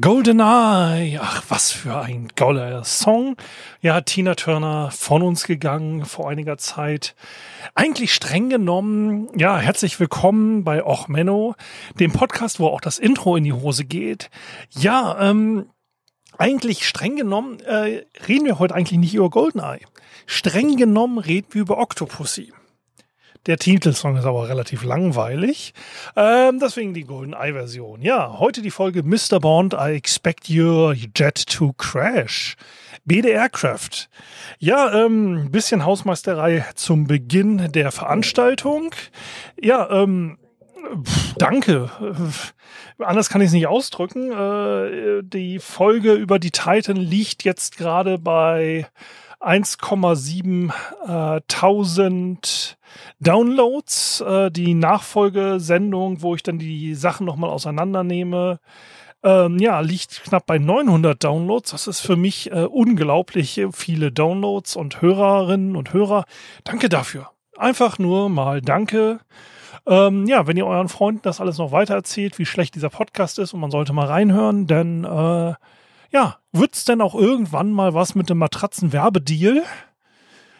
GoldenEye. Ach, was für ein gauler Song. Ja, Tina Turner von uns gegangen vor einiger Zeit. Eigentlich streng genommen, ja, herzlich willkommen bei Och Menno, dem Podcast, wo auch das Intro in die Hose geht. Ja, ähm, eigentlich streng genommen äh, reden wir heute eigentlich nicht über GoldenEye. Streng genommen reden wir über Octopussy. Der Titelsong ist aber relativ langweilig. Ähm, deswegen die GoldenEye-Version. Ja, heute die Folge Mr. Bond, I expect your jet to crash. BD Aircraft. Ja, ähm, bisschen Hausmeisterei zum Beginn der Veranstaltung. Ja, ähm, pff, danke. Äh, Anders kann ich es nicht ausdrücken. Äh, die Folge über die Titan liegt jetzt gerade bei 1,7 äh, Downloads. Äh, die Nachfolgesendung, wo ich dann die Sachen nochmal auseinandernehme, ähm, ja, liegt knapp bei 900 Downloads. Das ist für mich äh, unglaublich viele Downloads und Hörerinnen und Hörer. Danke dafür. Einfach nur mal danke. Ähm, ja, wenn ihr euren Freunden das alles noch weiter erzählt, wie schlecht dieser Podcast ist und man sollte mal reinhören, denn äh, ja, wird's denn auch irgendwann mal was mit dem Matratzen-Werbedeal?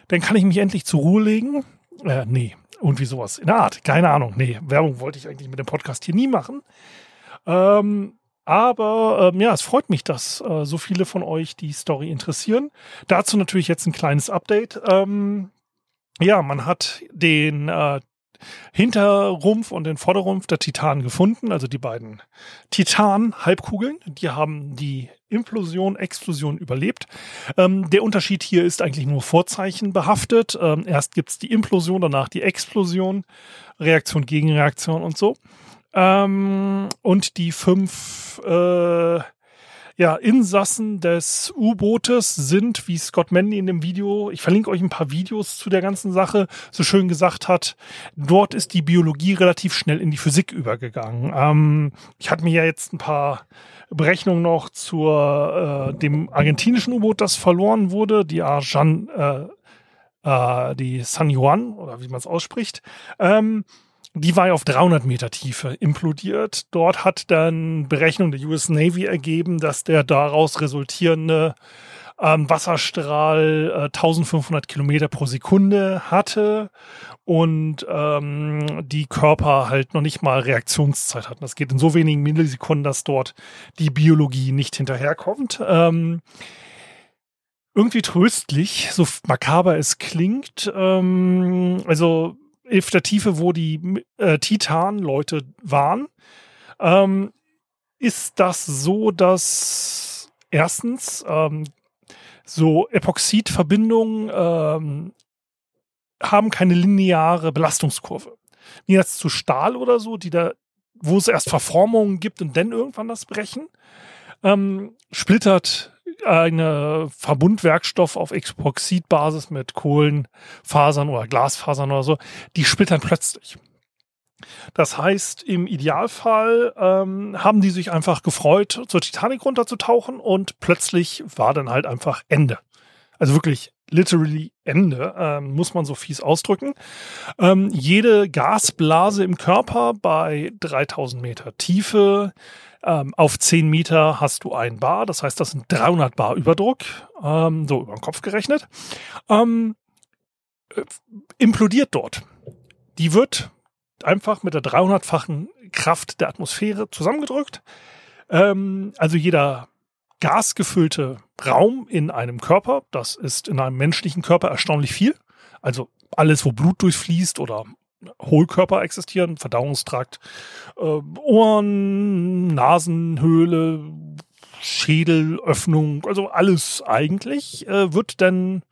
Dann kann ich mich endlich zur Ruhe legen. Äh, nee, irgendwie sowas in der Art. Keine Ahnung. Nee, Werbung wollte ich eigentlich mit dem Podcast hier nie machen. Ähm, aber ähm, ja, es freut mich, dass äh, so viele von euch die Story interessieren. Dazu natürlich jetzt ein kleines Update. Ähm, ja, man hat den äh, Hinterrumpf und den Vorderrumpf der Titan gefunden, also die beiden Titan-Halbkugeln. Die haben die Implosion, Explosion überlebt. Ähm, der Unterschied hier ist eigentlich nur Vorzeichen behaftet. Ähm, erst gibt's die Implosion, danach die Explosion, Reaktion, Gegenreaktion und so. Ähm, und die fünf äh, ja, Insassen des U-Bootes sind, wie Scott Manley in dem Video, ich verlinke euch ein paar Videos zu der ganzen Sache, so schön gesagt hat, dort ist die Biologie relativ schnell in die Physik übergegangen. Ähm, ich hatte mir ja jetzt ein paar Berechnungen noch zur äh, dem argentinischen U-Boot, das verloren wurde, die Arjan, äh, äh, die San Juan, oder wie man es ausspricht. Ähm, die war ja auf 300 Meter Tiefe implodiert. Dort hat dann Berechnung der US Navy ergeben, dass der daraus resultierende ähm, Wasserstrahl äh, 1500 Kilometer pro Sekunde hatte und ähm, die Körper halt noch nicht mal Reaktionszeit hatten. Das geht in so wenigen Millisekunden, dass dort die Biologie nicht hinterherkommt. Ähm, irgendwie tröstlich, so makaber es klingt. Ähm, also auf der Tiefe, wo die äh, Titan-Leute waren, ähm, ist das so, dass erstens ähm, so Epoxidverbindungen ähm, haben keine lineare Belastungskurve. Wie jetzt zu Stahl oder so, die da, wo es erst Verformungen gibt und dann irgendwann das Brechen, ähm, splittert eine Verbundwerkstoff auf Epoxidbasis mit Kohlenfasern oder Glasfasern oder so, die splittern plötzlich. Das heißt, im Idealfall ähm, haben die sich einfach gefreut, zur Titanic runterzutauchen und plötzlich war dann halt einfach Ende. Also wirklich literally Ende, ähm, muss man so fies ausdrücken. Ähm, jede Gasblase im Körper bei 3000 Meter Tiefe ähm, auf 10 Meter hast du ein Bar, das heißt, das sind 300 Bar Überdruck, ähm, so über den Kopf gerechnet. Ähm, äh, implodiert dort. Die wird einfach mit der 300-fachen Kraft der Atmosphäre zusammengedrückt. Ähm, also jeder gasgefüllte Raum in einem Körper, das ist in einem menschlichen Körper erstaunlich viel. Also alles, wo Blut durchfließt oder Hohlkörper existieren, Verdauungstrakt, äh, Ohren, Nasenhöhle, Schädelöffnung, also alles eigentlich, äh, wird dann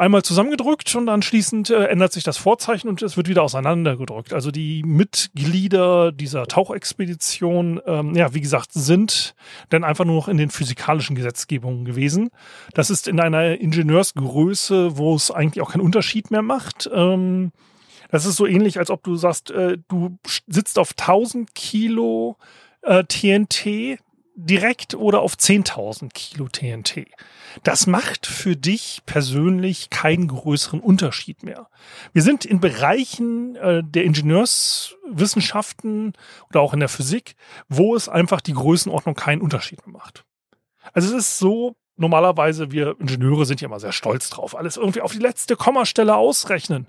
einmal zusammengedrückt und anschließend äh, ändert sich das Vorzeichen und es wird wieder auseinandergedrückt. Also die Mitglieder dieser Tauchexpedition, ähm, ja, wie gesagt, sind dann einfach nur noch in den physikalischen Gesetzgebungen gewesen. Das ist in einer Ingenieursgröße, wo es eigentlich auch keinen Unterschied mehr macht. Ähm, das ist so ähnlich, als ob du sagst, äh, du sitzt auf 1000 Kilo äh, TNT direkt oder auf 10.000 Kilo TNT. Das macht für dich persönlich keinen größeren Unterschied mehr. Wir sind in Bereichen äh, der Ingenieurswissenschaften oder auch in der Physik, wo es einfach die Größenordnung keinen Unterschied mehr macht. Also es ist so, normalerweise, wir Ingenieure sind ja immer sehr stolz drauf, alles irgendwie auf die letzte Kommastelle ausrechnen.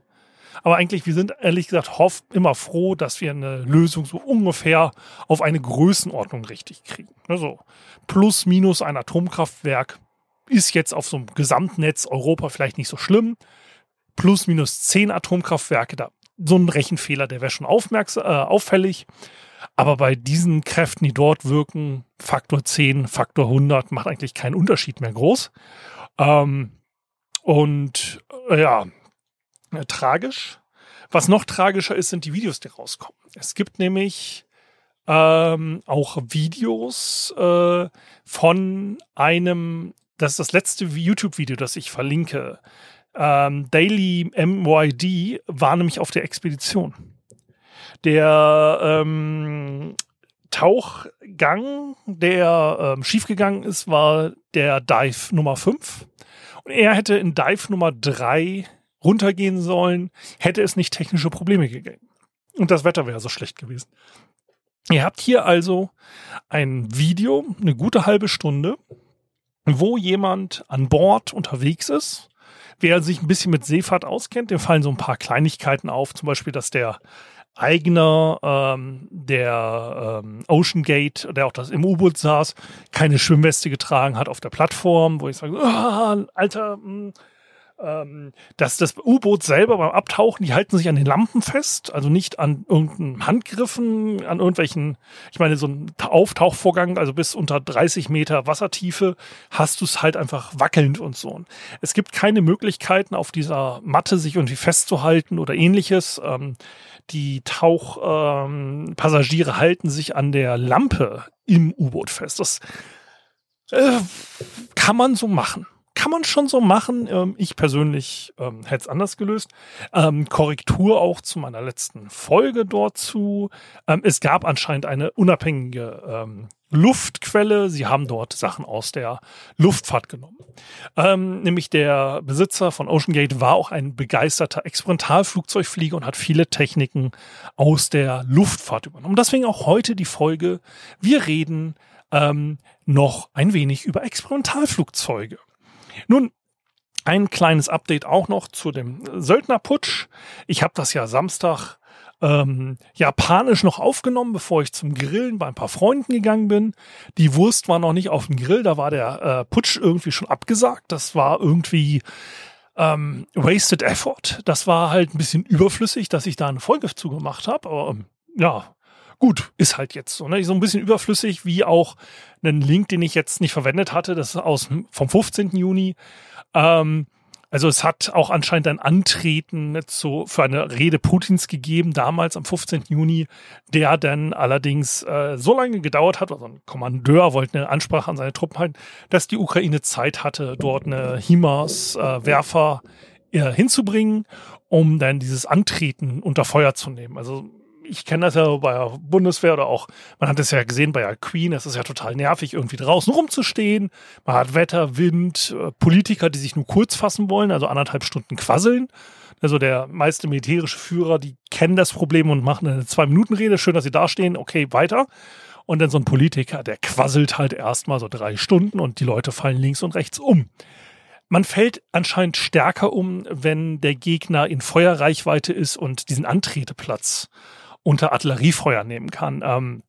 Aber eigentlich, wir sind ehrlich gesagt hoff, immer froh, dass wir eine Lösung so ungefähr auf eine Größenordnung richtig kriegen. Also plus minus ein Atomkraftwerk ist jetzt auf so einem Gesamtnetz Europa vielleicht nicht so schlimm. Plus minus zehn Atomkraftwerke, da so ein Rechenfehler, der wäre schon aufmerksam, äh, auffällig. Aber bei diesen Kräften, die dort wirken, Faktor 10, Faktor 100 macht eigentlich keinen Unterschied mehr groß. Ähm, und äh, ja, äh, tragisch. Was noch tragischer ist, sind die Videos, die rauskommen. Es gibt nämlich ähm, auch Videos äh, von einem, das ist das letzte YouTube-Video, das ich verlinke. Ähm, Daily MYD war nämlich auf der Expedition. Der ähm, Tauchgang, der ähm, schiefgegangen ist, war der Dive Nummer 5. Und er hätte in Dive Nummer 3 runtergehen sollen, hätte es nicht technische Probleme gegeben. Und das Wetter wäre so schlecht gewesen. Ihr habt hier also ein Video, eine gute halbe Stunde, wo jemand an Bord unterwegs ist. Wer sich ein bisschen mit Seefahrt auskennt, dem fallen so ein paar Kleinigkeiten auf. Zum Beispiel, dass der Eigner ähm, der ähm, Ocean Gate, der auch das im U-Boot saß, keine Schwimmweste getragen hat auf der Plattform, wo ich sage, oh, Alter, mh, hm, ähm, dass das U-Boot selber beim Abtauchen, die halten sich an den Lampen fest, also nicht an irgendeinen Handgriffen, an irgendwelchen, ich meine, so ein Auftauchvorgang, also bis unter 30 Meter Wassertiefe, hast du es halt einfach wackelnd und so. Es gibt keine Möglichkeiten, auf dieser Matte sich irgendwie festzuhalten oder ähnliches. Ähm, die Tauchpassagiere ähm, halten sich an der Lampe im U-Boot fest. Das äh, kann man so machen kann man schon so machen. Ähm, ich persönlich ähm, hätte es anders gelöst. Ähm, Korrektur auch zu meiner letzten Folge dort zu. Ähm, es gab anscheinend eine unabhängige ähm, Luftquelle. Sie haben dort Sachen aus der Luftfahrt genommen. Ähm, nämlich der Besitzer von OceanGate war auch ein begeisterter Experimentalflugzeugflieger und hat viele Techniken aus der Luftfahrt übernommen. Deswegen auch heute die Folge. Wir reden ähm, noch ein wenig über Experimentalflugzeuge. Nun, ein kleines Update auch noch zu dem Söldnerputsch. Ich habe das ja Samstag ähm, japanisch noch aufgenommen, bevor ich zum Grillen bei ein paar Freunden gegangen bin. Die Wurst war noch nicht auf dem Grill, da war der äh, Putsch irgendwie schon abgesagt. Das war irgendwie ähm, wasted effort. Das war halt ein bisschen überflüssig, dass ich da eine Folge zugemacht habe. Aber ähm, ja, gut, ist halt jetzt so. Ne? So ein bisschen überflüssig, wie auch einen Link, den ich jetzt nicht verwendet hatte, das ist aus vom 15. Juni. Ähm, also es hat auch anscheinend ein Antreten zu, für eine Rede Putins gegeben, damals am 15. Juni, der dann allerdings äh, so lange gedauert hat, also ein Kommandeur wollte eine Ansprache an seine Truppen halten, dass die Ukraine Zeit hatte, dort eine HIMARS-Werfer äh, hinzubringen, um dann dieses Antreten unter Feuer zu nehmen. Also ich kenne das ja bei der Bundeswehr oder auch, man hat es ja gesehen bei der Queen, es ist ja total nervig, irgendwie draußen rumzustehen. Man hat Wetter, Wind, äh, Politiker, die sich nur kurz fassen wollen, also anderthalb Stunden quasseln. Also der meiste militärische Führer, die kennen das Problem und machen eine Zwei-Minuten-Rede. Schön, dass sie dastehen. Okay, weiter. Und dann so ein Politiker, der quasselt halt erstmal so drei Stunden und die Leute fallen links und rechts um. Man fällt anscheinend stärker um, wenn der Gegner in Feuerreichweite ist und diesen Antreteplatz unter Artilleriefeuer nehmen kann. Ähm,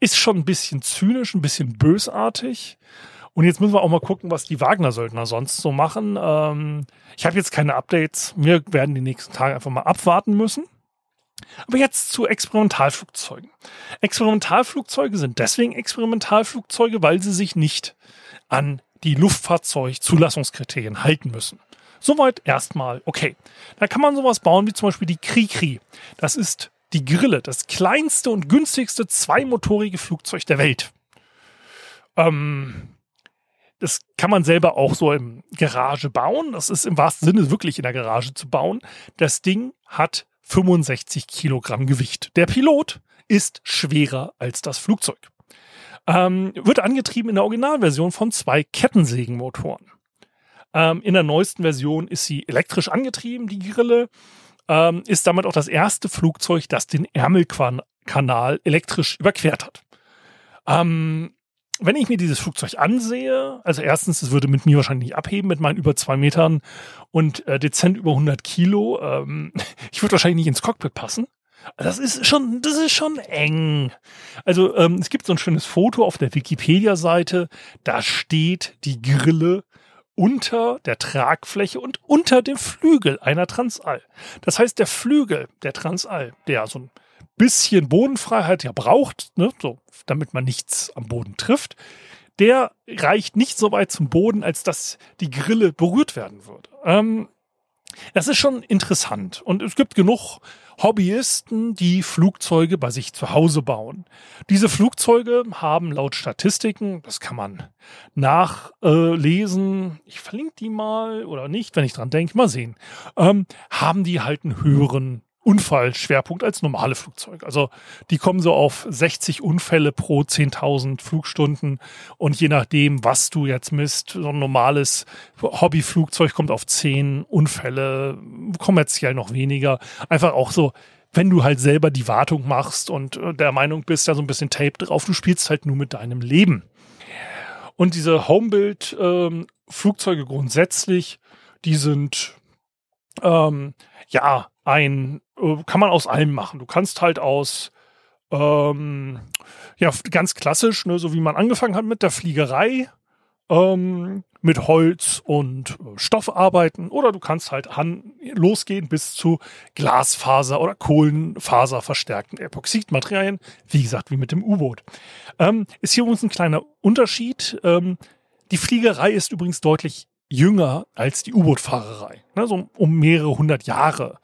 ist schon ein bisschen zynisch, ein bisschen bösartig. Und jetzt müssen wir auch mal gucken, was die Wagner-Söldner sonst so machen. Ähm, ich habe jetzt keine Updates. Wir werden die nächsten Tage einfach mal abwarten müssen. Aber jetzt zu Experimentalflugzeugen. Experimentalflugzeuge sind deswegen Experimentalflugzeuge, weil sie sich nicht an die Luftfahrzeugzulassungskriterien halten müssen. Soweit erstmal okay. Da kann man sowas bauen wie zum Beispiel die Krikri. Das ist die Grille, das kleinste und günstigste zweimotorige Flugzeug der Welt. Ähm, das kann man selber auch so im Garage bauen. Das ist im wahrsten Sinne wirklich in der Garage zu bauen. Das Ding hat 65 Kilogramm Gewicht. Der Pilot ist schwerer als das Flugzeug. Ähm, wird angetrieben in der Originalversion von zwei Kettensägenmotoren. Ähm, in der neuesten Version ist sie elektrisch angetrieben, die Grille. Ähm, ist damit auch das erste Flugzeug, das den Ärmelkanal elektrisch überquert hat. Ähm, wenn ich mir dieses Flugzeug ansehe, also erstens, es würde mit mir wahrscheinlich nicht abheben mit meinen über zwei Metern und äh, dezent über 100 Kilo. Ähm, ich würde wahrscheinlich nicht ins Cockpit passen. Das ist schon, das ist schon eng. Also ähm, es gibt so ein schönes Foto auf der Wikipedia-Seite. Da steht die Grille unter der Tragfläche und unter dem Flügel einer Transall. Das heißt, der Flügel der Transall, der so ein bisschen Bodenfreiheit ja braucht, ne, so, damit man nichts am Boden trifft, der reicht nicht so weit zum Boden, als dass die Grille berührt werden würde. Ähm, das ist schon interessant. Und es gibt genug Hobbyisten, die Flugzeuge bei sich zu Hause bauen. Diese Flugzeuge haben laut Statistiken, das kann man nachlesen, ich verlinke die mal oder nicht, wenn ich dran denke, mal sehen, ähm, haben die halt einen höheren Unfallschwerpunkt als normale Flugzeuge. Also die kommen so auf 60 Unfälle pro 10.000 Flugstunden und je nachdem, was du jetzt misst, so ein normales Hobbyflugzeug kommt auf 10 Unfälle, kommerziell noch weniger. Einfach auch so, wenn du halt selber die Wartung machst und äh, der Meinung bist, da so ein bisschen Tape drauf, du spielst halt nur mit deinem Leben. Und diese Homebuild-Flugzeuge ähm, grundsätzlich, die sind ähm, ja ein äh, kann man aus allem machen. Du kannst halt aus ähm, ja ganz klassisch, ne, so wie man angefangen hat mit der Fliegerei, ähm, mit Holz und äh, Stoff arbeiten oder du kannst halt an, losgehen bis zu Glasfaser oder Kohlenfaser verstärkten Epoxidmaterialien, wie gesagt, wie mit dem U-Boot. Ähm, ist hier übrigens ein kleiner Unterschied. Ähm, die Fliegerei ist übrigens deutlich jünger als die U-Boot-Fahrerei, ne, so um mehrere hundert Jahre.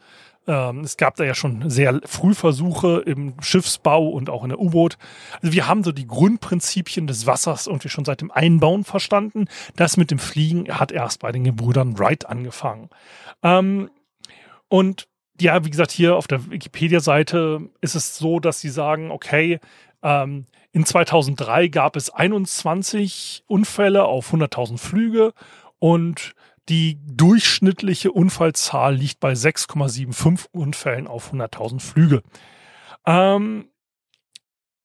Ähm, es gab da ja schon sehr früh Versuche im Schiffsbau und auch in der U-Boot. Also wir haben so die Grundprinzipien des Wassers irgendwie schon seit dem Einbauen verstanden. Das mit dem Fliegen hat erst bei den Gebrüdern Wright angefangen. Ähm, und ja, wie gesagt, hier auf der Wikipedia-Seite ist es so, dass sie sagen, okay, ähm, in 2003 gab es 21 Unfälle auf 100.000 Flüge und die durchschnittliche Unfallzahl liegt bei 6,75 Unfällen auf 100.000 Flüge. Ähm,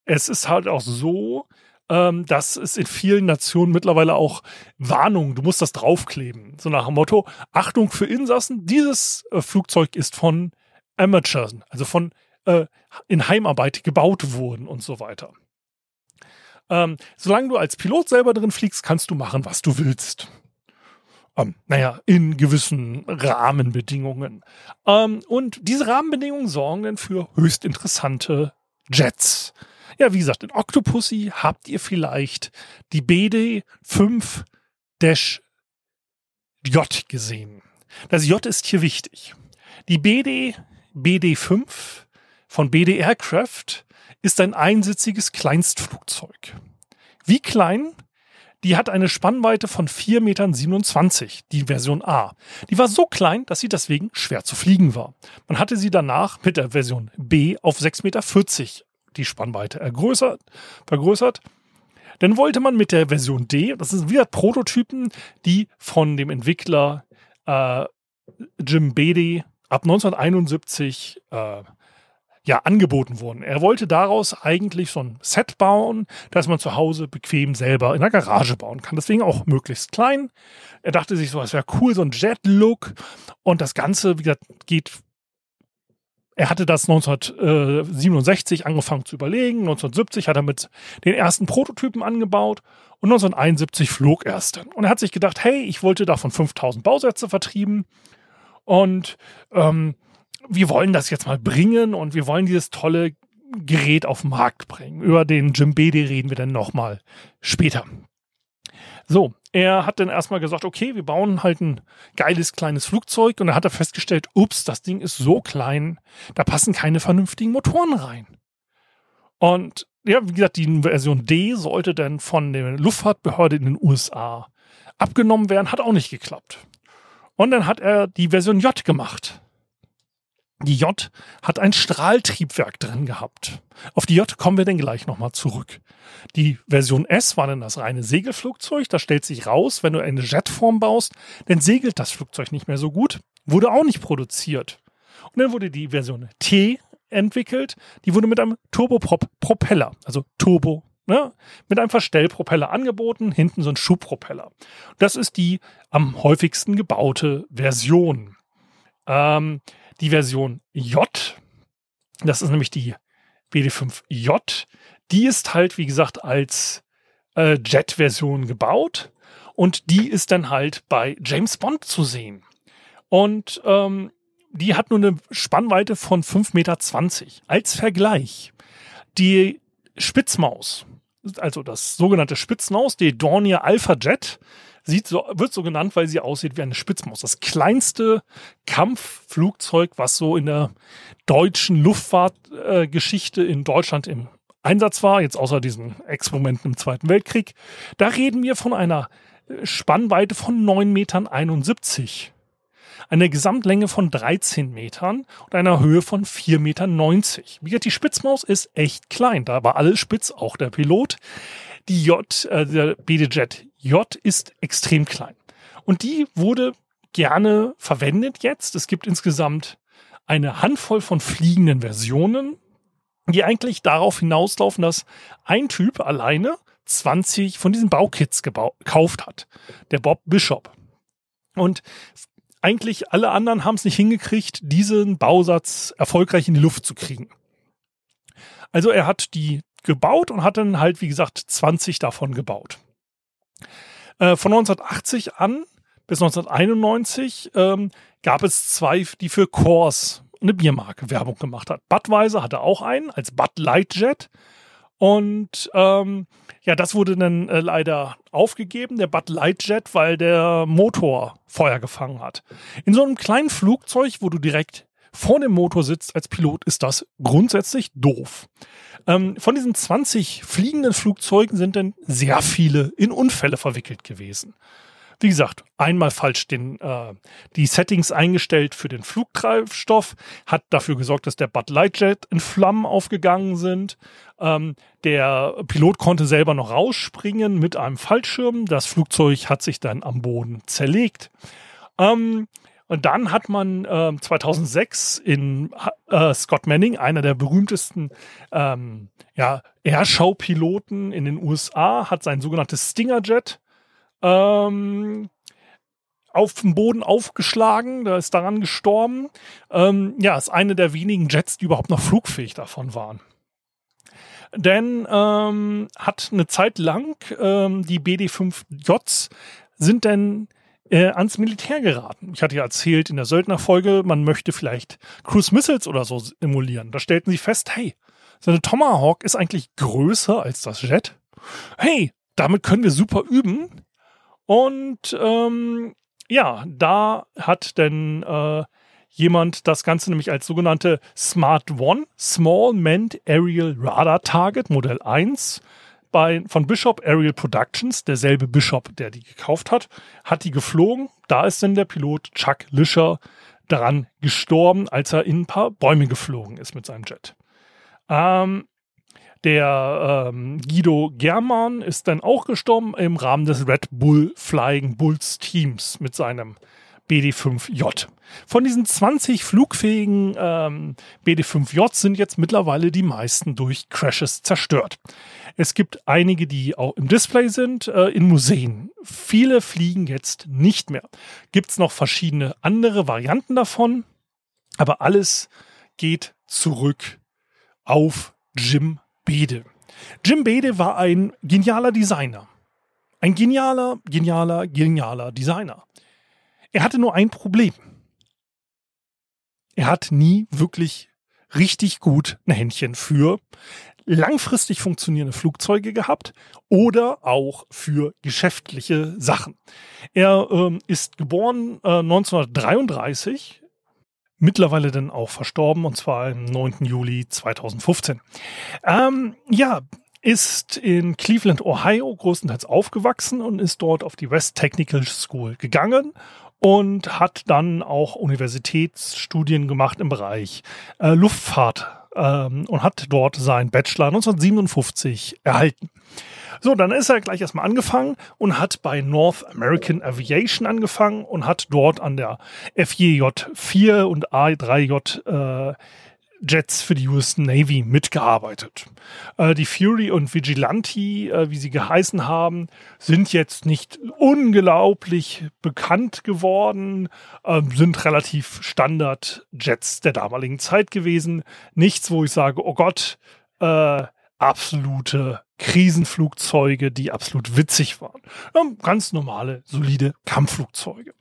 es ist halt auch so, ähm, dass es in vielen Nationen mittlerweile auch Warnungen, du musst das draufkleben. So nach dem Motto, Achtung für Insassen, dieses äh, Flugzeug ist von Amateurs, also von äh, in Heimarbeit gebaut wurden und so weiter. Ähm, solange du als Pilot selber drin fliegst, kannst du machen, was du willst. Ähm, naja, in gewissen Rahmenbedingungen. Ähm, und diese Rahmenbedingungen sorgen dann für höchst interessante Jets. Ja, wie gesagt, in Octopussy habt ihr vielleicht die BD5-J gesehen. Das J ist hier wichtig. Die BD BD5 von BD Aircraft ist ein einsitziges Kleinstflugzeug. Wie klein? Die hat eine Spannweite von 4,27 Metern, die Version A. Die war so klein, dass sie deswegen schwer zu fliegen war. Man hatte sie danach mit der Version B auf 6,40 Meter die Spannweite ergrößert, vergrößert. Dann wollte man mit der Version D, das sind wieder Prototypen, die von dem Entwickler äh, Jim Beatty ab 1971 äh, ja angeboten wurden. Er wollte daraus eigentlich so ein Set bauen, das man zu Hause bequem selber in der Garage bauen kann. Deswegen auch möglichst klein. Er dachte sich so, es wäre cool, so ein Jet-Look. Und das Ganze, wie gesagt, geht. Er hatte das 1967 angefangen zu überlegen. 1970 hat er mit den ersten Prototypen angebaut und 1971 flog er es dann. Und er hat sich gedacht, hey, ich wollte davon 5000 Bausätze vertrieben. Und ähm, wir wollen das jetzt mal bringen und wir wollen dieses tolle Gerät auf den Markt bringen. Über den Jimbede reden wir dann nochmal später. So, er hat dann erstmal gesagt, okay, wir bauen halt ein geiles kleines Flugzeug und dann hat er festgestellt, ups, das Ding ist so klein, da passen keine vernünftigen Motoren rein. Und ja, wie gesagt, die Version D sollte dann von der Luftfahrtbehörde in den USA abgenommen werden, hat auch nicht geklappt. Und dann hat er die Version J gemacht. Die J hat ein Strahltriebwerk drin gehabt. Auf die J kommen wir dann gleich nochmal zurück. Die Version S war dann das reine Segelflugzeug. Da stellt sich raus, wenn du eine Jetform baust, dann segelt das Flugzeug nicht mehr so gut. Wurde auch nicht produziert. Und dann wurde die Version T entwickelt. Die wurde mit einem Turboprop-Propeller, also Turbo, ne, mit einem Verstellpropeller angeboten, hinten so ein Schubpropeller. Das ist die am häufigsten gebaute Version. Ähm, die Version J, das ist nämlich die BD5J, die ist halt, wie gesagt, als äh, Jet-Version gebaut und die ist dann halt bei James Bond zu sehen. Und ähm, die hat nur eine Spannweite von 5,20 Meter. Als Vergleich, die Spitzmaus, also das sogenannte Spitzmaus, die Dornier Alpha Jet, sieht so, wird so genannt, weil sie aussieht wie eine Spitzmaus. Das kleinste Kampfflugzeug, was so in der deutschen Luftfahrtgeschichte äh, in Deutschland im Einsatz war, jetzt außer diesen Experimenten im Zweiten Weltkrieg. Da reden wir von einer Spannweite von 9,71 Metern einer Gesamtlänge von 13 Metern und einer Höhe von 4,90 Metern. Wie gesagt, die Spitzmaus ist echt klein. Da war alles spitz, auch der Pilot. Die J, äh, der BD-Jet J ist extrem klein. Und die wurde gerne verwendet jetzt. Es gibt insgesamt eine Handvoll von fliegenden Versionen, die eigentlich darauf hinauslaufen, dass ein Typ alleine 20 von diesen Baukits gekauft hat. Der Bob Bishop. Und eigentlich alle anderen haben es nicht hingekriegt, diesen Bausatz erfolgreich in die Luft zu kriegen. Also er hat die gebaut und hat dann halt, wie gesagt, 20 davon gebaut. Äh, von 1980 an bis 1991 ähm, gab es zwei, die für Coors eine Biermarke Werbung gemacht hat. Budweiser hatte auch einen als Bud Light Jet und ähm, ja, das wurde dann äh, leider aufgegeben, der Bud Light Jet, weil der Motor Feuer gefangen hat. In so einem kleinen Flugzeug, wo du direkt vor dem Motor sitzt als Pilot, ist das grundsätzlich doof. Ähm, von diesen 20 fliegenden Flugzeugen sind dann sehr viele in Unfälle verwickelt gewesen. Wie gesagt, einmal falsch den, äh, die Settings eingestellt für den Flugtreibstoff, hat dafür gesorgt, dass der Bud Light Jet in Flammen aufgegangen sind. Ähm, der Pilot konnte selber noch rausspringen mit einem Fallschirm. Das Flugzeug hat sich dann am Boden zerlegt. Ähm, und dann hat man äh, 2006 in äh, Scott Manning, einer der berühmtesten ähm, ja, Airshow-Piloten in den USA, hat sein sogenanntes Stinger-Jet ähm, auf dem Boden aufgeschlagen, da ist daran gestorben. Ähm, ja, ist eine der wenigen Jets, die überhaupt noch flugfähig davon waren. Denn ähm, hat eine Zeit lang ähm, die BD-5Js sind denn äh, ans Militär geraten. Ich hatte ja erzählt in der Söldnerfolge, man möchte vielleicht Cruise Missiles oder so emulieren. Da stellten sie fest, hey, so eine Tomahawk ist eigentlich größer als das Jet. Hey, damit können wir super üben. Und ähm, ja, da hat denn äh, jemand das Ganze nämlich als sogenannte Smart One Small Manned Aerial Radar Target Modell 1 bei, von Bishop Aerial Productions, derselbe Bishop, der die gekauft hat, hat die geflogen. Da ist denn der Pilot Chuck Lischer daran gestorben, als er in ein paar Bäume geflogen ist mit seinem Jet. Ähm, der ähm, Guido German ist dann auch gestorben im Rahmen des Red Bull Flying Bulls Teams mit seinem BD5J. Von diesen 20 flugfähigen ähm, BD5J sind jetzt mittlerweile die meisten durch Crashes zerstört. Es gibt einige, die auch im Display sind, äh, in Museen. Viele fliegen jetzt nicht mehr. Gibt es noch verschiedene andere Varianten davon, aber alles geht zurück auf Jim Bede. Jim Bede war ein genialer Designer. Ein genialer, genialer, genialer Designer. Er hatte nur ein Problem. Er hat nie wirklich richtig gut ein Händchen für langfristig funktionierende Flugzeuge gehabt oder auch für geschäftliche Sachen. Er ähm, ist geboren äh, 1933, mittlerweile dann auch verstorben und zwar am 9. Juli 2015. Ähm, ja, ist in Cleveland, Ohio größtenteils aufgewachsen und ist dort auf die West Technical School gegangen und hat dann auch Universitätsstudien gemacht im Bereich äh, Luftfahrt ähm, und hat dort seinen Bachelor 1957 erhalten. So, dann ist er gleich erstmal angefangen und hat bei North American Aviation angefangen und hat dort an der FJJ 4 und A3J äh, Jets für die US Navy mitgearbeitet. Äh, die Fury und Vigilante, äh, wie sie geheißen haben, sind jetzt nicht unglaublich bekannt geworden, äh, sind relativ Standard-Jets der damaligen Zeit gewesen. Nichts, wo ich sage, oh Gott, äh, absolute Krisenflugzeuge, die absolut witzig waren. Ähm, ganz normale, solide Kampfflugzeuge.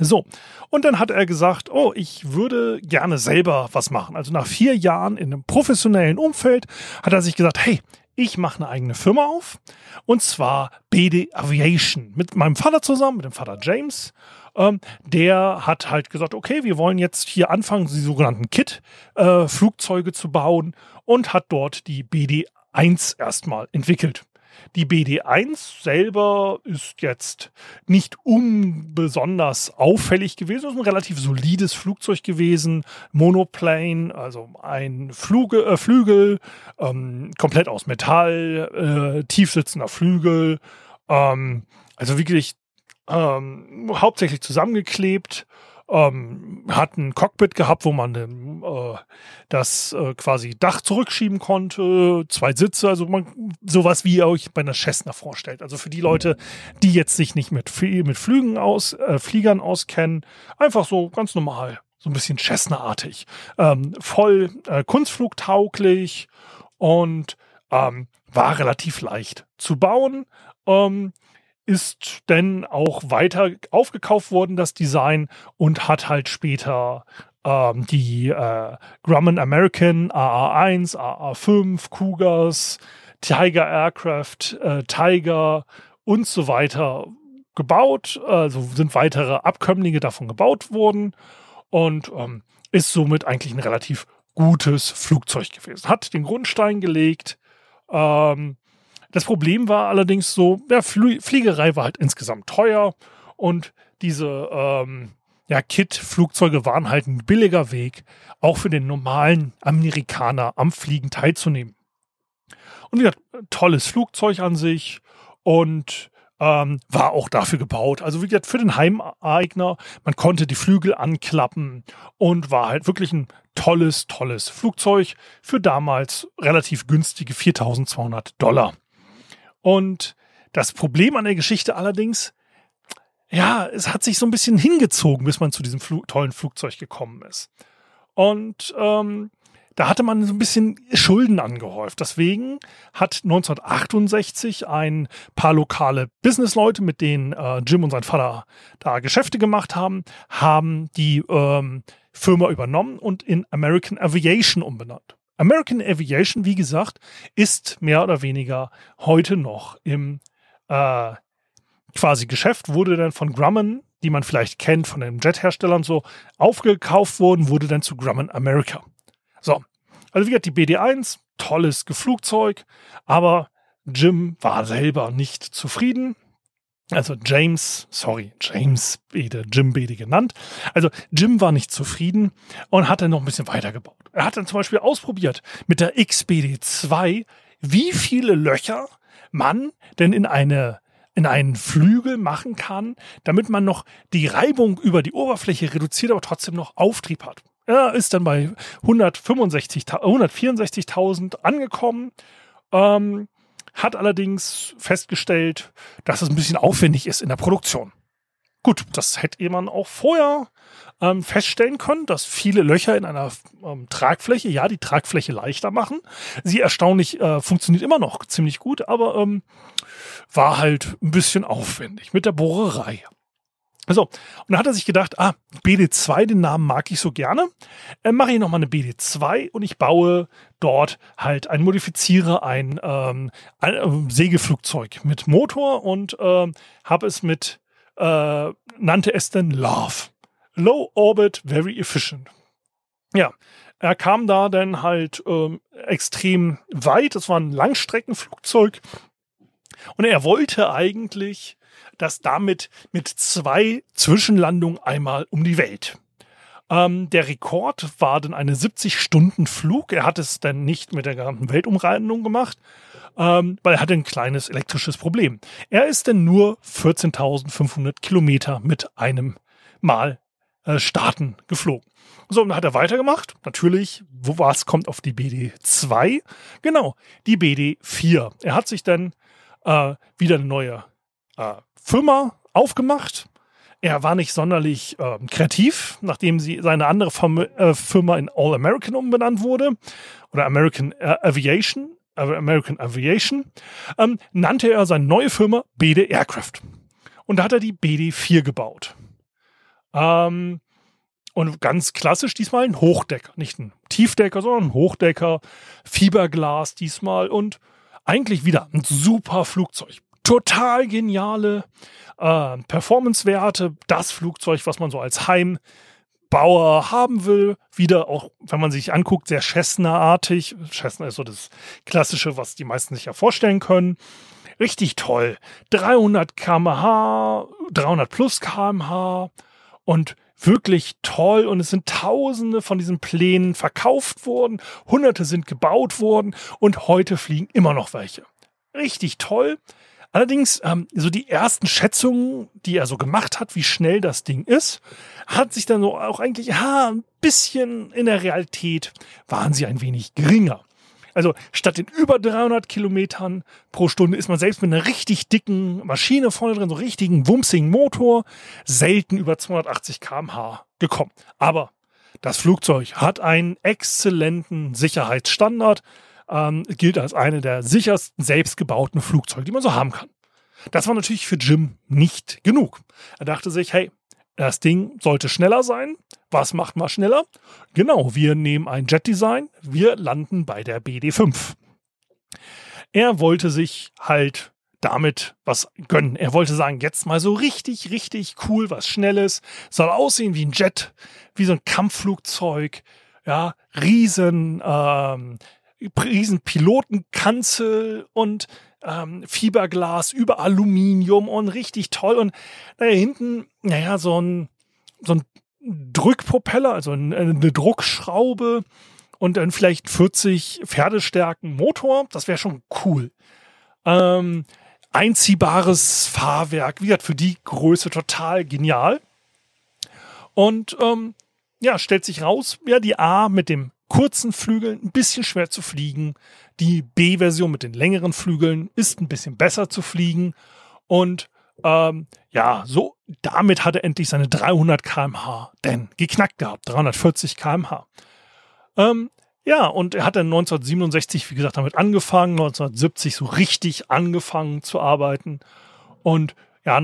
So, und dann hat er gesagt, oh, ich würde gerne selber was machen. Also nach vier Jahren in einem professionellen Umfeld hat er sich gesagt, hey, ich mache eine eigene Firma auf und zwar BD Aviation mit meinem Vater zusammen, mit dem Vater James. Ähm, der hat halt gesagt, okay, wir wollen jetzt hier anfangen, die sogenannten Kit-Flugzeuge äh, zu bauen und hat dort die BD 1 erstmal entwickelt. Die BD1 selber ist jetzt nicht unbesonders auffällig gewesen. Es ist ein relativ solides Flugzeug gewesen. Monoplane, also ein Fluge, äh, Flügel, ähm, komplett aus Metall, äh, tiefsitzender Flügel. Ähm, also wirklich ähm, hauptsächlich zusammengeklebt ähm, hat ein Cockpit gehabt, wo man äh, das äh, quasi Dach zurückschieben konnte, zwei Sitze, also man, sowas wie ihr euch bei einer Cessna vorstellt. Also für die Leute, die jetzt sich nicht mit, mit Flügen aus, äh, Fliegern auskennen, einfach so ganz normal, so ein bisschen Cessna-artig. Ähm, voll äh, kunstflugtauglich und ähm, war relativ leicht zu bauen. Ähm, ist denn auch weiter aufgekauft worden, das Design, und hat halt später ähm, die äh, Grumman American AA1, AA5, Cougars, Tiger Aircraft, äh, Tiger und so weiter gebaut. Also sind weitere Abkömmlinge davon gebaut worden und ähm, ist somit eigentlich ein relativ gutes Flugzeug gewesen. Hat den Grundstein gelegt, ähm, das Problem war allerdings so, ja, Flie Fliegerei war halt insgesamt teuer und diese ähm, ja, Kit-Flugzeuge waren halt ein billiger Weg, auch für den normalen Amerikaner am Fliegen teilzunehmen. Und wie gesagt, tolles Flugzeug an sich und ähm, war auch dafür gebaut. Also wie gesagt, für den Heimeigner, man konnte die Flügel anklappen und war halt wirklich ein tolles, tolles Flugzeug für damals relativ günstige 4200 Dollar. Und das Problem an der Geschichte allerdings, ja, es hat sich so ein bisschen hingezogen, bis man zu diesem Fl tollen Flugzeug gekommen ist. Und ähm, da hatte man so ein bisschen Schulden angehäuft. Deswegen hat 1968 ein paar lokale Businessleute, mit denen äh, Jim und sein Vater da Geschäfte gemacht haben, haben die ähm, Firma übernommen und in American Aviation umbenannt. American Aviation, wie gesagt, ist mehr oder weniger heute noch im äh, quasi Geschäft, wurde dann von Grumman, die man vielleicht kennt von den Jetherstellern so, aufgekauft worden, wurde dann zu Grumman America. So, also wie gesagt, die BD-1, tolles Geflugzeug, aber Jim war selber nicht zufrieden. Also James, sorry, James Bede, Jim Bede genannt. Also Jim war nicht zufrieden und hat dann noch ein bisschen weitergebaut. Er hat dann zum Beispiel ausprobiert mit der XBD2, wie viele Löcher man denn in eine in einen Flügel machen kann, damit man noch die Reibung über die Oberfläche reduziert, aber trotzdem noch Auftrieb hat. Er ist dann bei 164.000 angekommen. Ähm, hat allerdings festgestellt, dass es ein bisschen aufwendig ist in der Produktion. Gut, das hätte man auch vorher ähm, feststellen können, dass viele Löcher in einer ähm, Tragfläche, ja, die Tragfläche leichter machen. Sie erstaunlich äh, funktioniert immer noch ziemlich gut, aber ähm, war halt ein bisschen aufwendig mit der Bohrerei. So, und dann hat er sich gedacht, ah, BD2, den Namen mag ich so gerne. Äh, Mache ich nochmal eine BD2 und ich baue dort halt ein Modifizierer, ein, ähm, ein äh, Segelflugzeug mit Motor und ähm, habe es mit, äh, nannte es denn Love. Low Orbit, very efficient. Ja, er kam da dann halt ähm, extrem weit. Es war ein Langstreckenflugzeug. Und er wollte eigentlich das damit mit zwei Zwischenlandungen einmal um die Welt. Ähm, der Rekord war dann eine 70-Stunden-Flug. Er hat es dann nicht mit der gesamten Weltumrundung gemacht, ähm, weil er hatte ein kleines elektrisches Problem. Er ist dann nur 14.500 Kilometer mit einem Mal äh, starten geflogen. So, und dann hat er weitergemacht. Natürlich, wo was kommt auf die BD2? Genau, die BD4. Er hat sich dann äh, wieder eine neue äh, Firma aufgemacht. Er war nicht sonderlich äh, kreativ, nachdem sie seine andere Firma, äh, Firma in All American umbenannt wurde oder American äh, Aviation, American Aviation, ähm, nannte er seine neue Firma BD Aircraft. Und da hat er die BD4 gebaut. Ähm, und ganz klassisch diesmal ein Hochdecker, nicht ein Tiefdecker, sondern ein Hochdecker, Fiberglas diesmal und eigentlich wieder ein super Flugzeug total geniale äh, Performance-Werte. Das Flugzeug, was man so als Heimbauer haben will. Wieder auch, wenn man sich anguckt, sehr Cessna-artig. Cessna ist so das Klassische, was die meisten sich ja vorstellen können. Richtig toll. 300 kmh, 300 plus kmh und wirklich toll und es sind tausende von diesen Plänen verkauft worden, hunderte sind gebaut worden und heute fliegen immer noch welche. Richtig toll. Allerdings, ähm, so die ersten Schätzungen, die er so gemacht hat, wie schnell das Ding ist, hat sich dann so auch eigentlich, ja, ein bisschen in der Realität waren sie ein wenig geringer. Also statt den über 300 Kilometern pro Stunde ist man selbst mit einer richtig dicken Maschine vorne drin, so richtigen wumsigen Motor, selten über 280 kmh gekommen. Aber das Flugzeug hat einen exzellenten Sicherheitsstandard ähm, gilt als eine der sichersten selbstgebauten Flugzeuge, die man so haben kann. Das war natürlich für Jim nicht genug. Er dachte sich, hey, das Ding sollte schneller sein. Was macht man schneller? Genau, wir nehmen ein Jet-Design, wir landen bei der BD5. Er wollte sich halt damit was gönnen. Er wollte sagen, jetzt mal so richtig, richtig cool, was Schnelles. Soll aussehen wie ein Jet, wie so ein Kampfflugzeug. Ja, riesen ähm, riesen Pilotenkanzel und ähm, Fiberglas über Aluminium und richtig toll. Und da hinten, naja, so ein, so ein Drückpropeller, also eine Druckschraube und dann vielleicht 40 Pferdestärken Motor. Das wäre schon cool. Ähm, einziehbares Fahrwerk, wie gesagt, für die Größe total genial. Und ähm, ja, stellt sich raus, ja, die A mit dem kurzen Flügeln ein bisschen schwer zu fliegen. Die B-Version mit den längeren Flügeln ist ein bisschen besser zu fliegen. Und ähm, ja, so damit hat er endlich seine 300 km/h denn geknackt gehabt. 340 km/h. Ähm, ja, und er hat dann 1967, wie gesagt, damit angefangen, 1970 so richtig angefangen zu arbeiten. Und ja,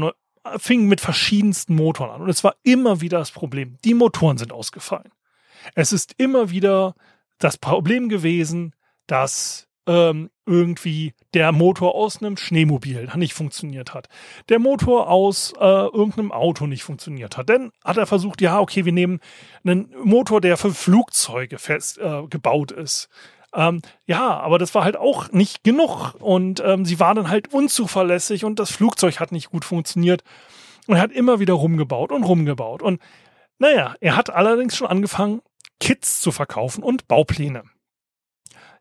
fing mit verschiedensten Motoren an. Und es war immer wieder das Problem. Die Motoren sind ausgefallen. Es ist immer wieder das Problem gewesen, dass ähm, irgendwie der Motor aus einem Schneemobil nicht funktioniert hat. Der Motor aus äh, irgendeinem Auto nicht funktioniert hat. Dann hat er versucht, ja, okay, wir nehmen einen Motor, der für Flugzeuge fest äh, gebaut ist. Ähm, ja, aber das war halt auch nicht genug. Und ähm, sie war dann halt unzuverlässig und das Flugzeug hat nicht gut funktioniert. Und er hat immer wieder rumgebaut und rumgebaut. Und naja, er hat allerdings schon angefangen, Kits zu verkaufen und Baupläne.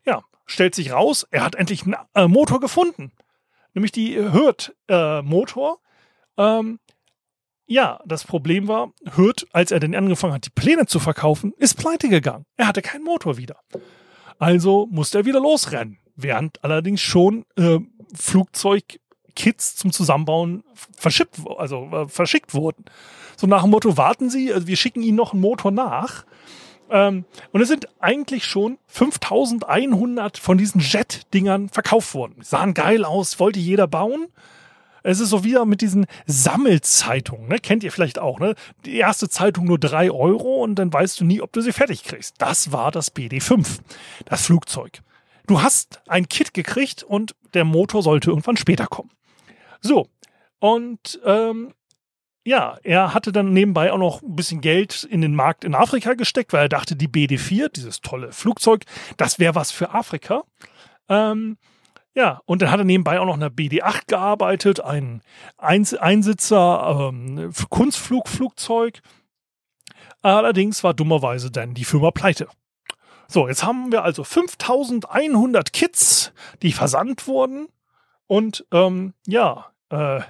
Ja, stellt sich raus, er hat endlich einen äh, Motor gefunden. Nämlich die Hürth-Motor. Äh, ähm, ja, das Problem war, Hürth, als er denn angefangen hat, die Pläne zu verkaufen, ist pleite gegangen. Er hatte keinen Motor wieder. Also musste er wieder losrennen. Während allerdings schon äh, Flugzeugkits zum Zusammenbauen verschippt, also äh, verschickt wurden. So nach dem Motto, warten Sie, also wir schicken Ihnen noch einen Motor nach. Ähm, und es sind eigentlich schon 5100 von diesen Jet-Dingern verkauft worden. Die sahen geil aus, wollte jeder bauen. Es ist so wieder mit diesen Sammelzeitungen, ne? kennt ihr vielleicht auch. Ne? Die erste Zeitung nur drei Euro und dann weißt du nie, ob du sie fertig kriegst. Das war das BD5, das Flugzeug. Du hast ein Kit gekriegt und der Motor sollte irgendwann später kommen. So, und ähm, ja, er hatte dann nebenbei auch noch ein bisschen Geld in den Markt in Afrika gesteckt, weil er dachte, die BD4, dieses tolle Flugzeug, das wäre was für Afrika. Ähm, ja, und dann hat er nebenbei auch noch in der BD8 gearbeitet, ein Einsitzer ähm, Kunstflugflugzeug. Allerdings war dummerweise dann die Firma pleite. So, jetzt haben wir also 5100 Kits, die versandt wurden. Und ähm, ja, äh,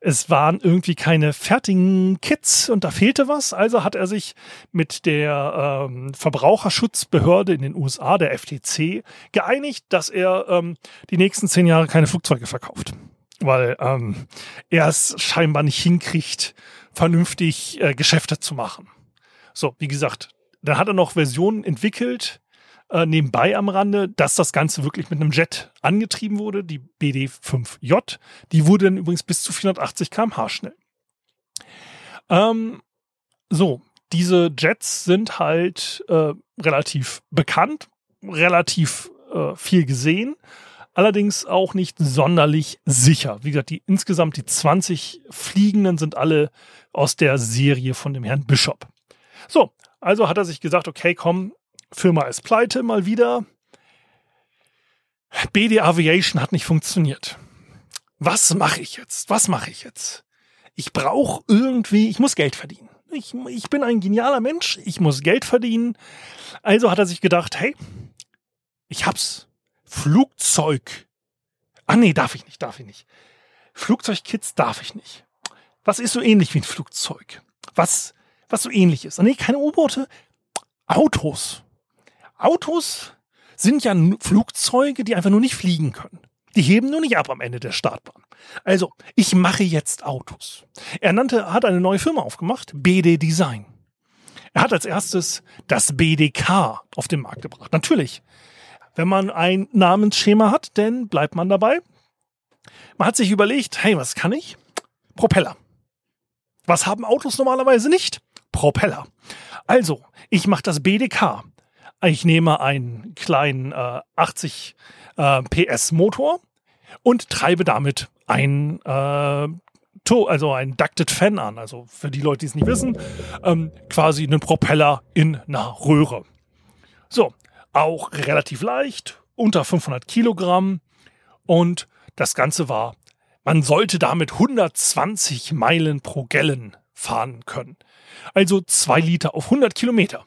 es waren irgendwie keine fertigen Kits und da fehlte was. Also hat er sich mit der ähm, Verbraucherschutzbehörde in den USA, der FTC, geeinigt, dass er ähm, die nächsten zehn Jahre keine Flugzeuge verkauft. Weil ähm, er es scheinbar nicht hinkriegt, vernünftig äh, Geschäfte zu machen. So, wie gesagt, dann hat er noch Versionen entwickelt, äh, nebenbei am Rande, dass das Ganze wirklich mit einem Jet angetrieben wurde, die BD5J. Die wurde dann übrigens bis zu 480 km/h schnell. Ähm, so, diese Jets sind halt äh, relativ bekannt, relativ äh, viel gesehen, allerdings auch nicht sonderlich sicher. Wie gesagt, die insgesamt die 20 Fliegenden sind alle aus der Serie von dem Herrn Bishop. So, also hat er sich gesagt, okay, komm, Firma ist pleite mal wieder. BD Aviation hat nicht funktioniert. Was mache ich jetzt? Was mache ich jetzt? Ich brauche irgendwie, ich muss Geld verdienen. Ich, ich bin ein genialer Mensch, ich muss Geld verdienen. Also hat er sich gedacht, hey, ich hab's. Flugzeug. Ah nee, darf ich nicht, darf ich nicht. Flugzeugkits darf ich nicht. Was ist so ähnlich wie ein Flugzeug? Was, was so ähnlich ist? Ah nee, keine U-Boote. Autos. Autos sind ja Flugzeuge, die einfach nur nicht fliegen können. Die heben nur nicht ab am Ende der Startbahn. Also, ich mache jetzt Autos. Er nannte, hat eine neue Firma aufgemacht, BD Design. Er hat als erstes das BDK auf den Markt gebracht. Natürlich, wenn man ein Namensschema hat, dann bleibt man dabei. Man hat sich überlegt, hey, was kann ich? Propeller. Was haben Autos normalerweise nicht? Propeller. Also, ich mache das BDK. Ich nehme einen kleinen äh, 80 äh, PS Motor und treibe damit ein äh, also ein Ducted Fan an. Also für die Leute, die es nicht wissen, ähm, quasi einen Propeller in einer Röhre. So, auch relativ leicht, unter 500 Kilogramm und das Ganze war, man sollte damit 120 Meilen pro Gallon fahren können. Also zwei Liter auf 100 Kilometer.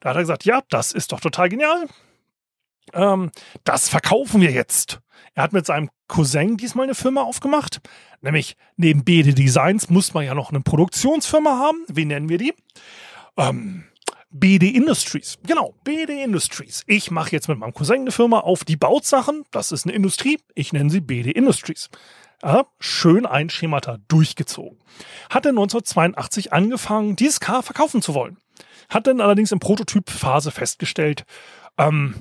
Da hat er gesagt, ja, das ist doch total genial. Ähm, das verkaufen wir jetzt. Er hat mit seinem Cousin diesmal eine Firma aufgemacht. Nämlich neben BD Designs muss man ja noch eine Produktionsfirma haben. Wie nennen wir die? Ähm, BD Industries. Genau, BD Industries. Ich mache jetzt mit meinem Cousin eine Firma auf, die baut Sachen. Das ist eine Industrie. Ich nenne sie BD Industries. Ja, schön ein Schemata durchgezogen. Hatte 1982 angefangen, dieses Car verkaufen zu wollen hat dann allerdings in Prototypphase festgestellt, ähm,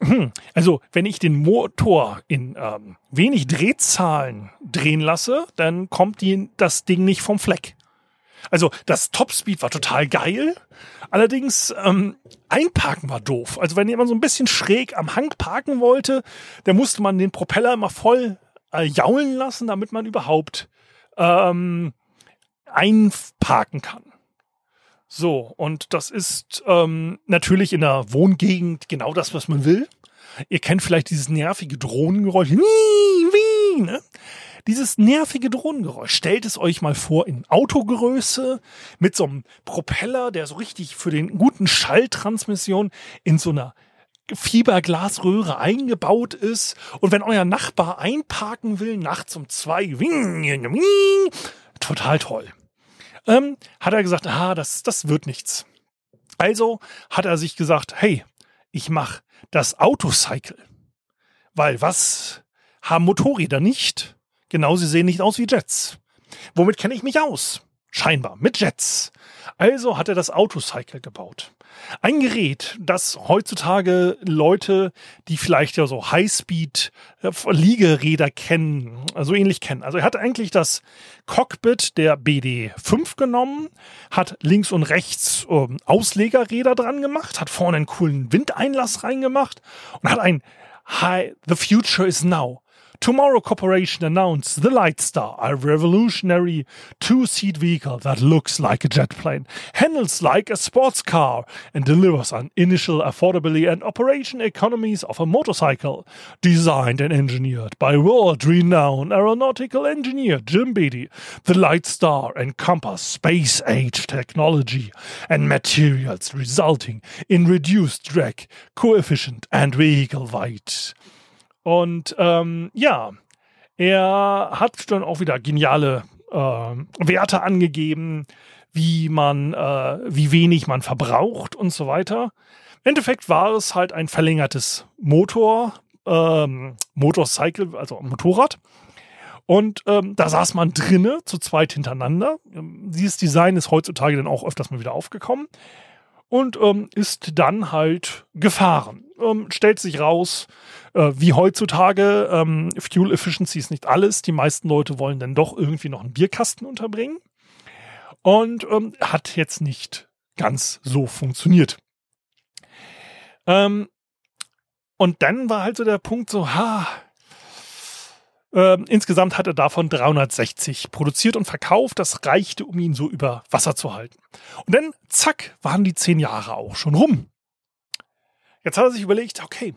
hm, also wenn ich den Motor in ähm, wenig Drehzahlen drehen lasse, dann kommt die, das Ding nicht vom Fleck. Also das Topspeed war total geil, allerdings ähm, einparken war doof. Also wenn jemand so ein bisschen schräg am Hang parken wollte, dann musste man den Propeller immer voll äh, jaulen lassen, damit man überhaupt ähm, einparken kann. So, und das ist ähm, natürlich in der Wohngegend genau das, was man will. Ihr kennt vielleicht dieses nervige Drohnengeräusch. Wie, wie, ne? Dieses nervige Drohnengeräusch. Stellt es euch mal vor in Autogröße mit so einem Propeller, der so richtig für den guten Schalltransmission in so einer Fiberglasröhre eingebaut ist. Und wenn euer Nachbar einparken will, nachts um zwei, wing, wing, total toll ähm, hat er gesagt, ah, das, das wird nichts. Also hat er sich gesagt, hey, ich mache das Autocycle. Weil was haben Motorräder nicht? Genau, sie sehen nicht aus wie Jets. Womit kenne ich mich aus? Scheinbar mit Jets. Also hat er das Autocycle gebaut. Ein Gerät, das heutzutage Leute, die vielleicht ja so Highspeed-Liegeräder kennen, also ähnlich kennen. Also er hat eigentlich das Cockpit der BD5 genommen, hat links und rechts ähm, Auslegerräder dran gemacht, hat vorne einen coolen Windeinlass reingemacht und hat ein Hi, the future is now. Tomorrow Corporation announced the Lightstar, a revolutionary two-seat vehicle that looks like a jet plane, handles like a sports car, and delivers an initial affordability and operation economies of a motorcycle. Designed and engineered by world-renowned aeronautical engineer Jim Beatty, the Lightstar encompass space-age technology and materials resulting in reduced drag coefficient and vehicle weight. Und ähm, ja, er hat dann auch wieder geniale äh, Werte angegeben, wie man, äh, wie wenig man verbraucht und so weiter. Im Endeffekt war es halt ein verlängertes Motor, ähm, Motorcycle, also Motorrad. Und ähm, da saß man drinne, zu zweit hintereinander. Dieses Design ist heutzutage dann auch öfters mal wieder aufgekommen und ähm, ist dann halt gefahren. Ähm, stellt sich raus, äh, wie heutzutage, ähm, Fuel Efficiency ist nicht alles. Die meisten Leute wollen dann doch irgendwie noch einen Bierkasten unterbringen. Und ähm, hat jetzt nicht ganz so funktioniert. Ähm, und dann war halt so der Punkt so, ha, ähm, insgesamt hat er davon 360 produziert und verkauft. Das reichte, um ihn so über Wasser zu halten. Und dann, zack, waren die zehn Jahre auch schon rum. Jetzt hat er sich überlegt, okay,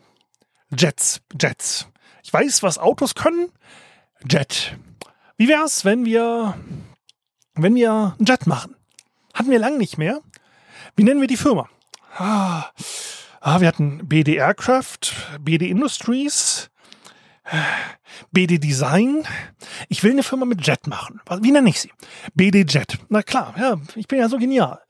Jets, Jets. Ich weiß, was Autos können. Jet. Wie wär's, wenn wir, wenn wir einen Jet machen? Hatten wir lang nicht mehr. Wie nennen wir die Firma? Ah, ah wir hatten BD Aircraft, BD Industries, BD Design. Ich will eine Firma mit Jet machen. Wie nenne ich sie? BD Jet. Na klar, ja, ich bin ja so genial.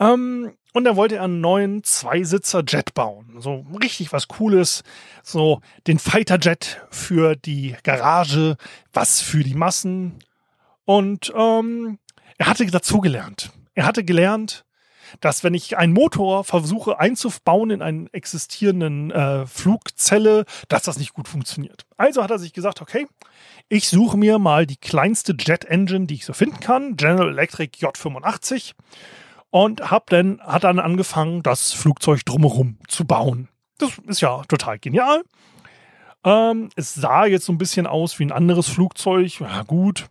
Ähm, und da wollte er einen neuen Zweisitzer-Jet bauen. So richtig was Cooles. So den Fighter-Jet für die Garage, was für die Massen. Und ähm, er hatte dazugelernt. Er hatte gelernt, dass wenn ich einen Motor versuche einzubauen in einen existierenden äh, Flugzelle, dass das nicht gut funktioniert. Also hat er sich gesagt, okay, ich suche mir mal die kleinste Jet Engine, die ich so finden kann, General Electric J85 und hab dann, hat dann angefangen, das Flugzeug drumherum zu bauen. Das ist ja total genial. Ähm, es sah jetzt so ein bisschen aus wie ein anderes Flugzeug. Ja, gut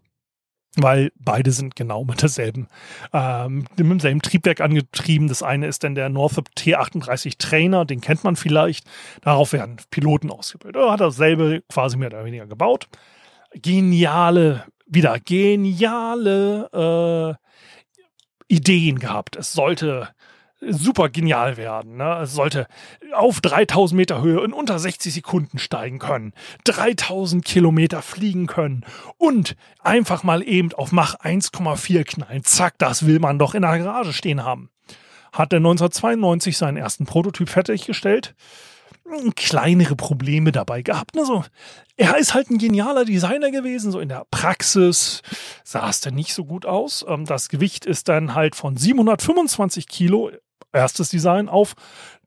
weil beide sind genau mit derselben, ähm, mit demselben Triebwerk angetrieben. Das eine ist dann der Northrop T38 Trainer, den kennt man vielleicht. Darauf werden Piloten ausgebildet. Er hat dasselbe quasi mehr oder weniger gebaut. Geniale, wieder geniale äh, Ideen gehabt. Es sollte super genial werden. Ne? Es sollte auf 3000 Meter Höhe in unter 60 Sekunden steigen können, 3000 Kilometer fliegen können und einfach mal eben auf Mach 1,4 knallen. Zack, das will man doch in der Garage stehen haben. Hat er 1992 seinen ersten Prototyp fertiggestellt. Kleinere Probleme dabei gehabt. Ne? Er ist halt ein genialer Designer gewesen. So in der Praxis sah es dann nicht so gut aus. Ähm, das Gewicht ist dann halt von 725 Kilo erstes Design auf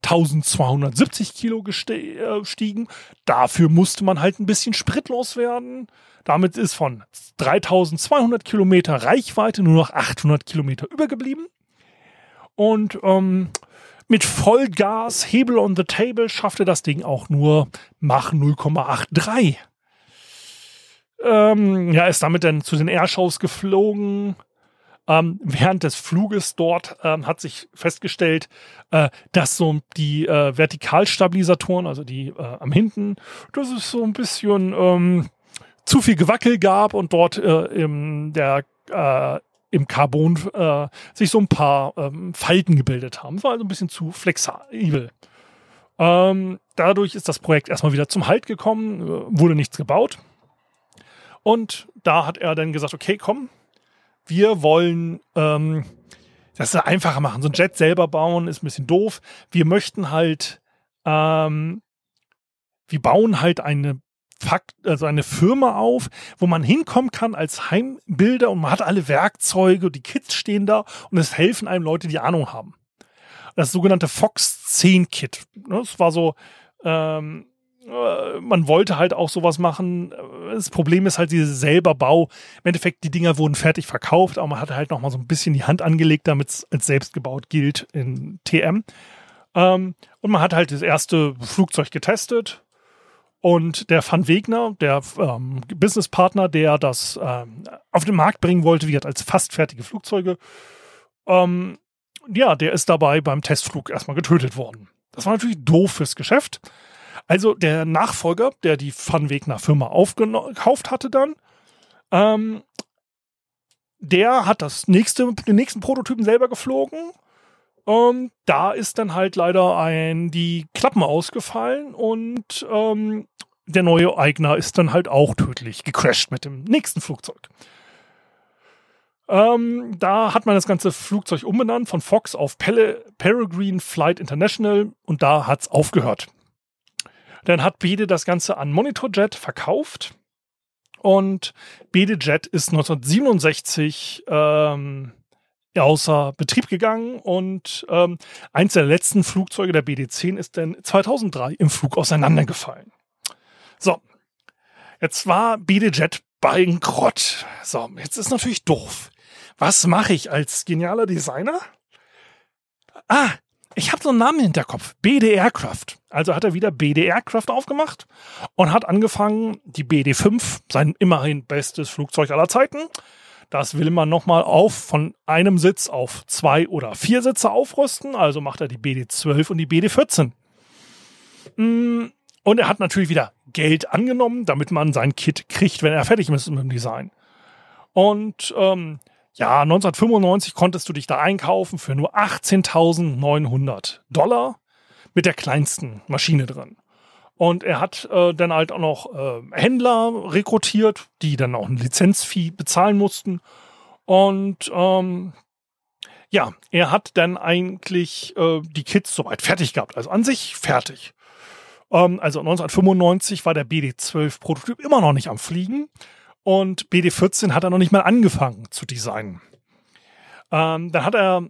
1270 Kilo gestiegen. Dafür musste man halt ein bisschen spritlos werden. Damit ist von 3200 Kilometer Reichweite nur noch 800 Kilometer übergeblieben. Und ähm, mit Vollgas, Hebel on the Table, schaffte das Ding auch nur Mach 0,83. Ähm, ja, ist damit dann zu den Airshows geflogen, ähm, während des Fluges dort ähm, hat sich festgestellt, äh, dass so die äh, Vertikalstabilisatoren, also die äh, am hinten, dass es so ein bisschen ähm, zu viel Gewackel gab und dort äh, im, der, äh, im Carbon äh, sich so ein paar ähm, Falten gebildet haben. Es war also ein bisschen zu flexibel. Ähm, dadurch ist das Projekt erstmal wieder zum Halt gekommen, wurde nichts gebaut. Und da hat er dann gesagt, okay, komm, wir wollen ähm, das einfacher machen. So ein Jet selber bauen ist ein bisschen doof. Wir möchten halt, ähm, wir bauen halt eine Fakt, also eine Firma auf, wo man hinkommen kann als Heimbilder und man hat alle Werkzeuge, die Kids stehen da und es helfen einem Leute, die Ahnung haben. Das sogenannte Fox 10 Kit. Das war so, ähm, äh, man wollte halt auch sowas machen. Das Problem ist halt dieser selber Bau. Im Endeffekt, die Dinger wurden fertig verkauft, aber man hatte halt noch mal so ein bisschen die Hand angelegt, damit es als selbst gebaut gilt in TM. Ähm, und man hat halt das erste Flugzeug getestet. Und der Van Wegner, der ähm, Businesspartner, der das ähm, auf den Markt bringen wollte, wie gesagt, als fast fertige Flugzeuge, ähm, ja, der ist dabei beim Testflug erstmal getötet worden. Das war natürlich doof fürs Geschäft. Also der Nachfolger, der die Van Wegner Firma aufgekauft hatte dann, ähm, der hat das nächste, den nächsten Prototypen selber geflogen. Ähm, da ist dann halt leider ein, die Klappen ausgefallen und ähm, der neue Eigner ist dann halt auch tödlich gecrashed mit dem nächsten Flugzeug. Ähm, da hat man das ganze Flugzeug umbenannt von Fox auf Pele Peregrine Flight International und da hat es aufgehört. Dann hat Bede das Ganze an Monitorjet verkauft und Bede Jet ist 1967 ähm, außer Betrieb gegangen und ähm, eins der letzten Flugzeuge der BD-10 ist dann 2003 im Flug auseinandergefallen. So, jetzt war BD Jet bankrott. So, jetzt ist natürlich doof. Was mache ich als genialer Designer? Ah, ich habe so einen Namen im Hinterkopf. BD Aircraft. Also hat er wieder BD Aircraft aufgemacht und hat angefangen, die BD5, sein immerhin bestes Flugzeug aller Zeiten, das will man nochmal auf von einem Sitz auf zwei oder vier Sitze aufrüsten. Also macht er die BD12 und die BD14. Mm, und er hat natürlich wieder Geld angenommen, damit man sein Kit kriegt, wenn er fertig ist mit dem Design. Und ähm, ja, 1995 konntest du dich da einkaufen für nur 18.900 Dollar mit der kleinsten Maschine drin. Und er hat äh, dann halt auch noch äh, Händler rekrutiert, die dann auch ein Lizenzfee bezahlen mussten. Und ähm, ja, er hat dann eigentlich äh, die Kits soweit fertig gehabt. Also an sich fertig. Ähm, also 1995 war der BD12-Prototyp immer noch nicht am Fliegen. Und BD14 hat er noch nicht mal angefangen zu designen. Ähm, dann hat er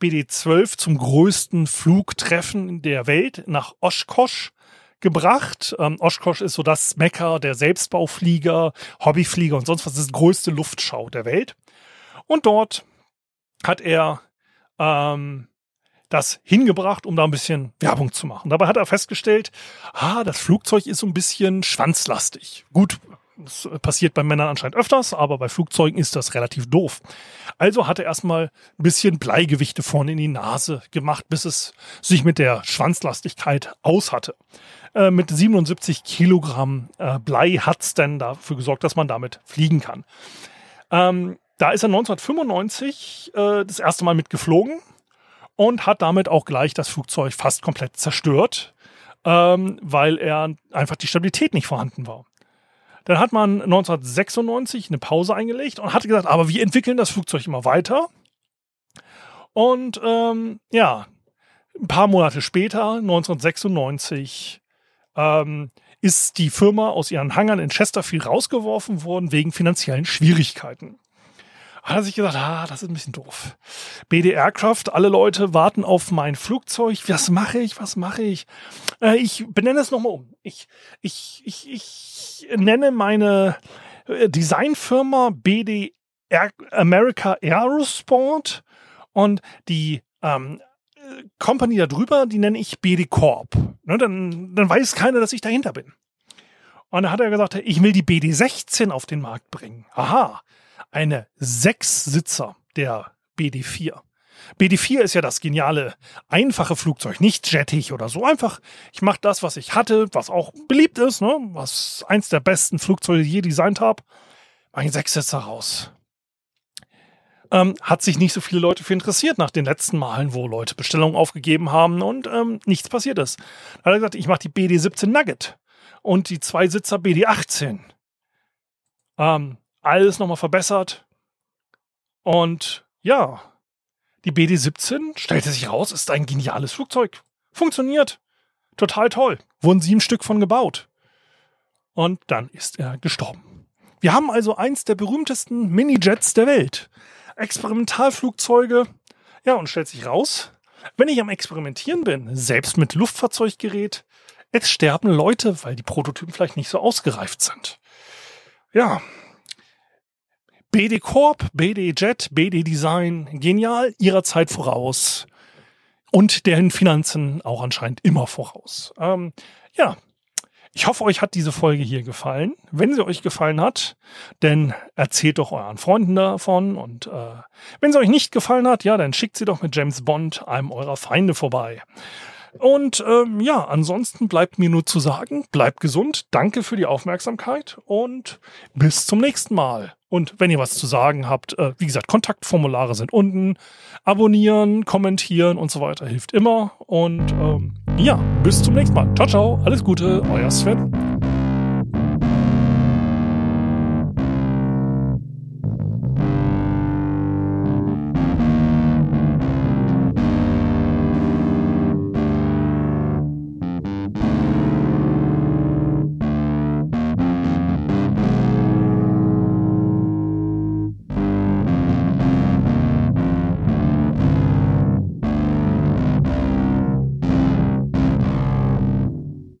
BD12 zum größten Flugtreffen der Welt nach Oshkosh gebracht. Ähm, Oshkosh ist so das Mecker der Selbstbauflieger, Hobbyflieger und sonst was. Das ist die größte Luftschau der Welt. Und dort hat er ähm, das hingebracht, um da ein bisschen Werbung zu machen. Dabei hat er festgestellt, ah, das Flugzeug ist so ein bisschen schwanzlastig. Gut, das passiert bei Männern anscheinend öfters, aber bei Flugzeugen ist das relativ doof. Also hat er erstmal ein bisschen Bleigewichte vorne in die Nase gemacht, bis es sich mit der Schwanzlastigkeit aus hatte. Äh, mit 77 Kilogramm äh, Blei hat es dann dafür gesorgt, dass man damit fliegen kann. Ähm, da ist er 1995 äh, das erste Mal mitgeflogen und hat damit auch gleich das Flugzeug fast komplett zerstört, ähm, weil er einfach die Stabilität nicht vorhanden war. Dann hat man 1996 eine Pause eingelegt und hat gesagt, aber wir entwickeln das Flugzeug immer weiter. Und ähm, ja, ein paar Monate später, 1996, ähm, ist die Firma aus ihren Hangern in Chesterfield rausgeworfen worden wegen finanziellen Schwierigkeiten hat er sich gesagt, ah, das ist ein bisschen doof. BD Aircraft, alle Leute warten auf mein Flugzeug. Was mache ich? Was mache ich? Äh, ich benenne es nochmal um. Ich, ich, ich, ich nenne meine äh, Designfirma BD Air America Aerosport und die ähm, Company da drüber, die nenne ich BD Corp. Ne, dann, dann weiß keiner, dass ich dahinter bin. Und da hat er gesagt, ich will die BD16 auf den Markt bringen. Aha, eine Sechssitzer der BD4. BD4 ist ja das geniale, einfache Flugzeug, nicht jettig oder so. Einfach, ich mache das, was ich hatte, was auch beliebt ist, ne? was eins der besten Flugzeuge, je designt habe. Einen Sechssitzer raus. Ähm, hat sich nicht so viele Leute für interessiert nach den letzten Malen, wo Leute Bestellungen aufgegeben haben und ähm, nichts passiert ist. Da hat er gesagt, ich mache die BD17 Nugget und die Zweisitzer BD18. Ähm, alles nochmal verbessert. Und ja, die BD-17 stellte sich raus, ist ein geniales Flugzeug. Funktioniert. Total toll. Wurden sieben Stück von gebaut. und dann ist er gestorben. Wir haben also eins der berühmtesten Minijets der Welt. Experimentalflugzeuge. Ja, und stellt sich raus, wenn ich am Experimentieren bin, selbst mit Luftfahrzeuggerät, es sterben Leute, weil die Prototypen vielleicht nicht so ausgereift sind. Ja. BD Corp, BD Jet, BD Design, genial, ihrer Zeit voraus. Und deren Finanzen auch anscheinend immer voraus. Ähm, ja, ich hoffe, euch hat diese Folge hier gefallen. Wenn sie euch gefallen hat, dann erzählt doch euren Freunden davon. Und äh, wenn sie euch nicht gefallen hat, ja, dann schickt sie doch mit James Bond einem eurer Feinde vorbei. Und ähm, ja, ansonsten bleibt mir nur zu sagen, bleibt gesund, danke für die Aufmerksamkeit und bis zum nächsten Mal. Und wenn ihr was zu sagen habt, äh, wie gesagt, Kontaktformulare sind unten. Abonnieren, kommentieren und so weiter hilft immer. Und ähm, ja, bis zum nächsten Mal. Ciao, ciao, alles Gute, euer Sven.